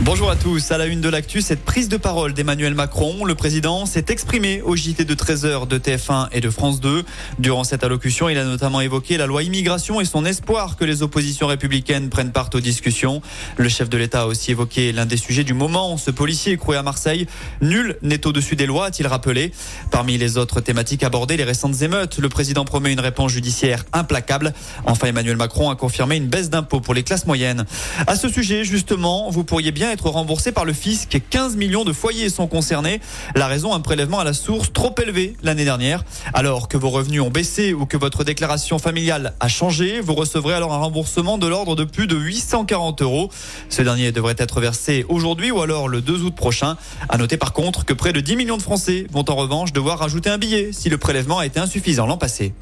Bonjour à tous. À la une de l'actu, cette prise de parole d'Emmanuel Macron. Le président s'est exprimé au JT de 13h de TF1 et de France 2. Durant cette allocution, il a notamment évoqué la loi immigration et son espoir que les oppositions républicaines prennent part aux discussions. Le chef de l'État a aussi évoqué l'un des sujets du moment, ce policier écroué à Marseille. Nul n'est au-dessus des lois, a-t-il rappelé. Parmi les autres thématiques abordées, les récentes émeutes. Le président promet une réponse judiciaire implacable. Enfin, Emmanuel Macron a confirmé une baisse d'impôts pour les classes moyennes. À ce sujet, justement, vous pourriez bien être remboursé par le fisc. 15 millions de foyers sont concernés. La raison, un prélèvement à la source trop élevé l'année dernière. Alors que vos revenus ont baissé ou que votre déclaration familiale a changé, vous recevrez alors un remboursement de l'ordre de plus de 840 euros. Ce dernier devrait être versé aujourd'hui ou alors le 2 août prochain. À noter par contre que près de 10 millions de Français vont en revanche devoir rajouter un billet si le prélèvement a été insuffisant l'an passé.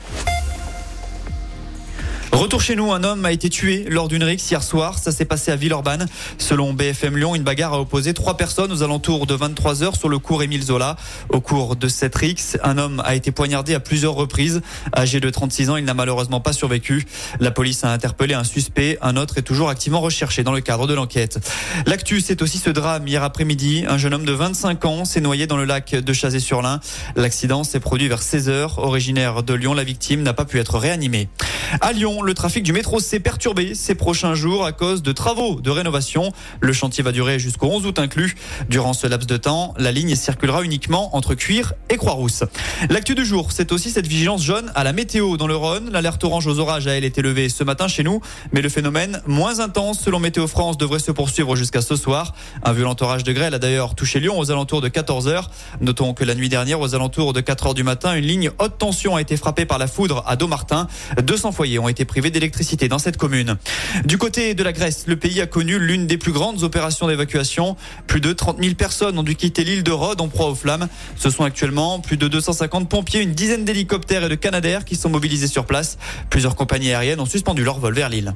Retour chez nous, un homme a été tué lors d'une rixe hier soir. Ça s'est passé à Villeurbanne. Selon BFM Lyon, une bagarre a opposé trois personnes aux alentours de 23 heures sur le cours Émile Zola. Au cours de cette rixe, un homme a été poignardé à plusieurs reprises. Âgé de 36 ans, il n'a malheureusement pas survécu. La police a interpellé un suspect. Un autre est toujours activement recherché dans le cadre de l'enquête. L'actu, c'est aussi ce drame hier après-midi. Un jeune homme de 25 ans s'est noyé dans le lac de Chazé-sur-Lin. L'accident s'est produit vers 16 heures. Originaire de Lyon, la victime n'a pas pu être réanimée. À Lyon, le trafic du métro s'est perturbé ces prochains jours à cause de travaux de rénovation. Le chantier va durer jusqu'au 11 août inclus. Durant ce laps de temps, la ligne circulera uniquement entre Cuire et Croix-Rousse. L'actu du jour, c'est aussi cette vigilance jaune à la météo dans le Rhône. L'alerte orange aux orages a elle été levée ce matin chez nous, mais le phénomène moins intense selon Météo France devrait se poursuivre jusqu'à ce soir. Un violent orage de grêle a d'ailleurs touché Lyon aux alentours de 14 heures. Notons que la nuit dernière, aux alentours de 4 heures du matin, une ligne haute tension a été frappée par la foudre à Domartin. 200 ont été privés d'électricité dans cette commune. Du côté de la Grèce, le pays a connu l'une des plus grandes opérations d'évacuation. Plus de 30 000 personnes ont dû quitter l'île de Rhodes en proie aux flammes. Ce sont actuellement plus de 250 pompiers, une dizaine d'hélicoptères et de canadaires qui sont mobilisés sur place. Plusieurs compagnies aériennes ont suspendu leur vol vers l'île.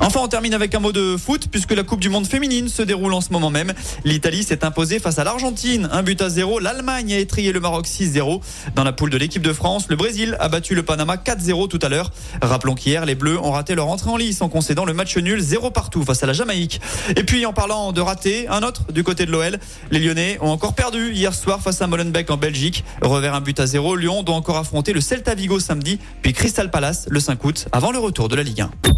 Enfin, on termine avec un mot de foot puisque la Coupe du Monde féminine se déroule en ce moment même. L'Italie s'est imposée face à l'Argentine, un but à zéro. L'Allemagne a étrié le Maroc 6-0. Dans la poule de l'équipe de France, le Brésil a battu le Panama 4-0 tout à l'heure. Rappelons qu'hier, les Bleus ont raté leur entrée en lice en concédant le match nul 0 partout face à la Jamaïque. Et puis, en parlant de raté, un autre du côté de l'OL. Les Lyonnais ont encore perdu hier soir face à Molenbeek en Belgique. Revers un but à zéro. Lyon doit encore affronter le Celta Vigo samedi, puis Crystal Palace le 5 août avant le retour de la Ligue 1.